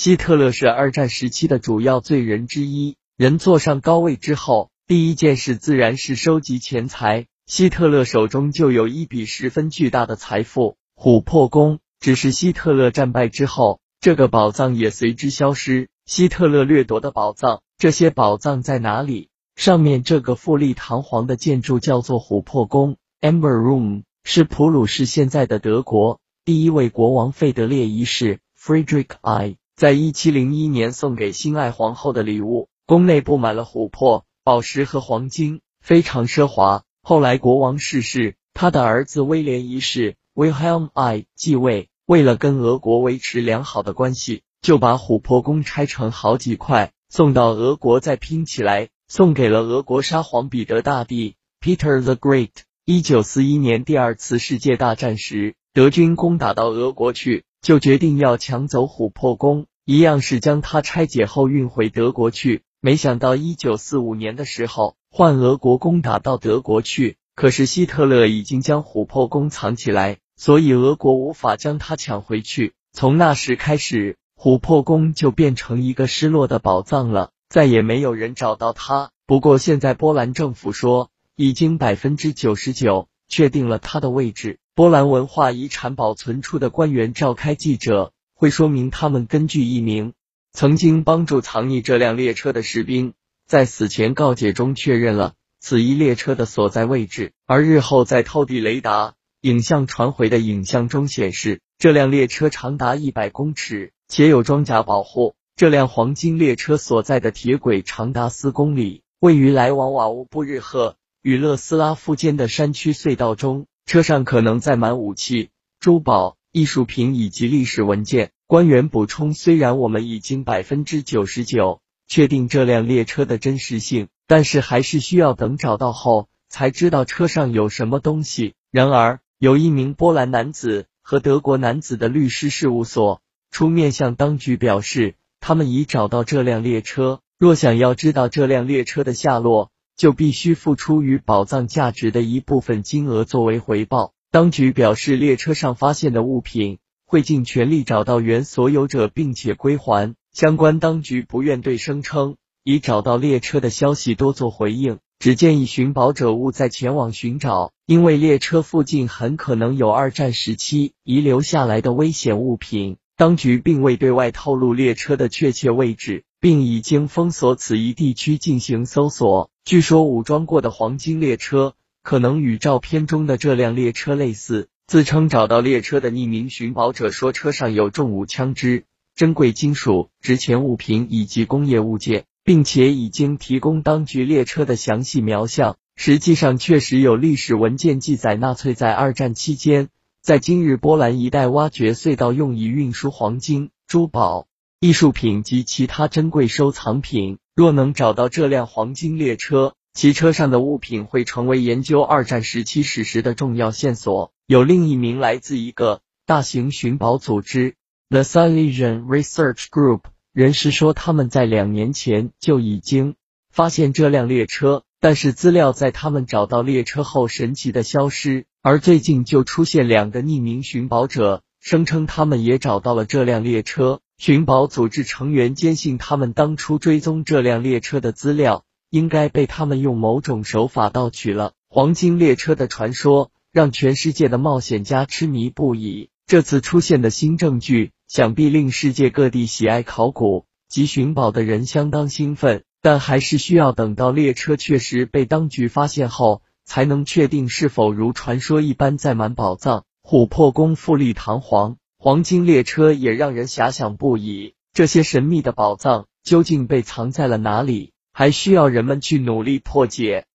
希特勒是二战时期的主要罪人之一。人坐上高位之后，第一件事自然是收集钱财。希特勒手中就有一笔十分巨大的财富——琥珀宫。只是希特勒战败之后，这个宝藏也随之消失。希特勒掠夺的宝藏，这些宝藏在哪里？上面这个富丽堂皇的建筑叫做琥珀宫 （Amber Room），是普鲁士现在的德国第一位国王费德烈一世 （Frederick I） 在一七零一年送给心爱皇后的礼物。宫内布满了琥珀、宝石和黄金，非常奢华。后来国王逝世，他的儿子威廉一世 （Wilhelm I） 继位，为了跟俄国维持良好的关系，就把琥珀宫拆成好几块，送到俄国再拼起来，送给了俄国沙皇彼得大帝 （Peter the Great）。一九四一年第二次世界大战时，德军攻打到俄国去，就决定要抢走琥珀宫，一样是将它拆解后运回德国去。没想到一九四五年的时候，换俄国攻打到德国去，可是希特勒已经将琥珀宫藏起来，所以俄国无法将它抢回去。从那时开始，琥珀宫就变成一个失落的宝藏了，再也没有人找到它。不过现在波兰政府说，已经百分之九十九确定了它的位置。波兰文化遗产保存处的官员召开记者会，说明他们根据一名。曾经帮助藏匿这辆列车的士兵，在死前告诫中确认了此一列车的所在位置，而日后在透地雷达影像传回的影像中显示，这辆列车长达一百公尺，且有装甲保护。这辆黄金列车所在的铁轨长达四公里，位于来往瓦乌布日赫与勒斯拉夫间的山区隧道中。车上可能载满武器、珠宝、艺术品以及历史文件。官员补充：虽然我们已经百分之九十九确定这辆列车的真实性，但是还是需要等找到后才知道车上有什么东西。然而，有一名波兰男子和德国男子的律师事务所出面向当局表示，他们已找到这辆列车。若想要知道这辆列车的下落，就必须付出与宝藏价值的一部分金额作为回报。当局表示，列车上发现的物品。会尽全力找到原所有者，并且归还。相关当局不愿对声称已找到列车的消息多做回应，只建议寻宝者勿再前往寻找，因为列车附近很可能有二战时期遗留下来的危险物品。当局并未对外透露列车的确切位置，并已经封锁此一地区进行搜索。据说武装过的黄金列车可能与照片中的这辆列车类似。自称找到列车的匿名寻宝者说，车上有重武枪支、珍贵金属、值钱物品以及工业物件，并且已经提供当局列车的详细描像。实际上，确实有历史文件记载，纳粹在二战期间在今日波兰一带挖掘隧道，用以运输黄金、珠宝、艺术品及其他珍贵收藏品。若能找到这辆黄金列车，其车上的物品会成为研究二战时期史实的重要线索。有另一名来自一个大型寻宝组织 The Silesian Research Group 人士说，他们在两年前就已经发现这辆列车，但是资料在他们找到列车后神奇的消失。而最近就出现两个匿名寻宝者声称他们也找到了这辆列车。寻宝组织成员坚信，他们当初追踪这辆列车的资料应该被他们用某种手法盗取了。黄金列车的传说。让全世界的冒险家痴迷不已。这次出现的新证据，想必令世界各地喜爱考古及寻宝的人相当兴奋。但还是需要等到列车确实被当局发现后，才能确定是否如传说一般载满宝藏。琥珀宫富丽堂皇，黄金列车也让人遐想不已。这些神秘的宝藏究竟被藏在了哪里？还需要人们去努力破解。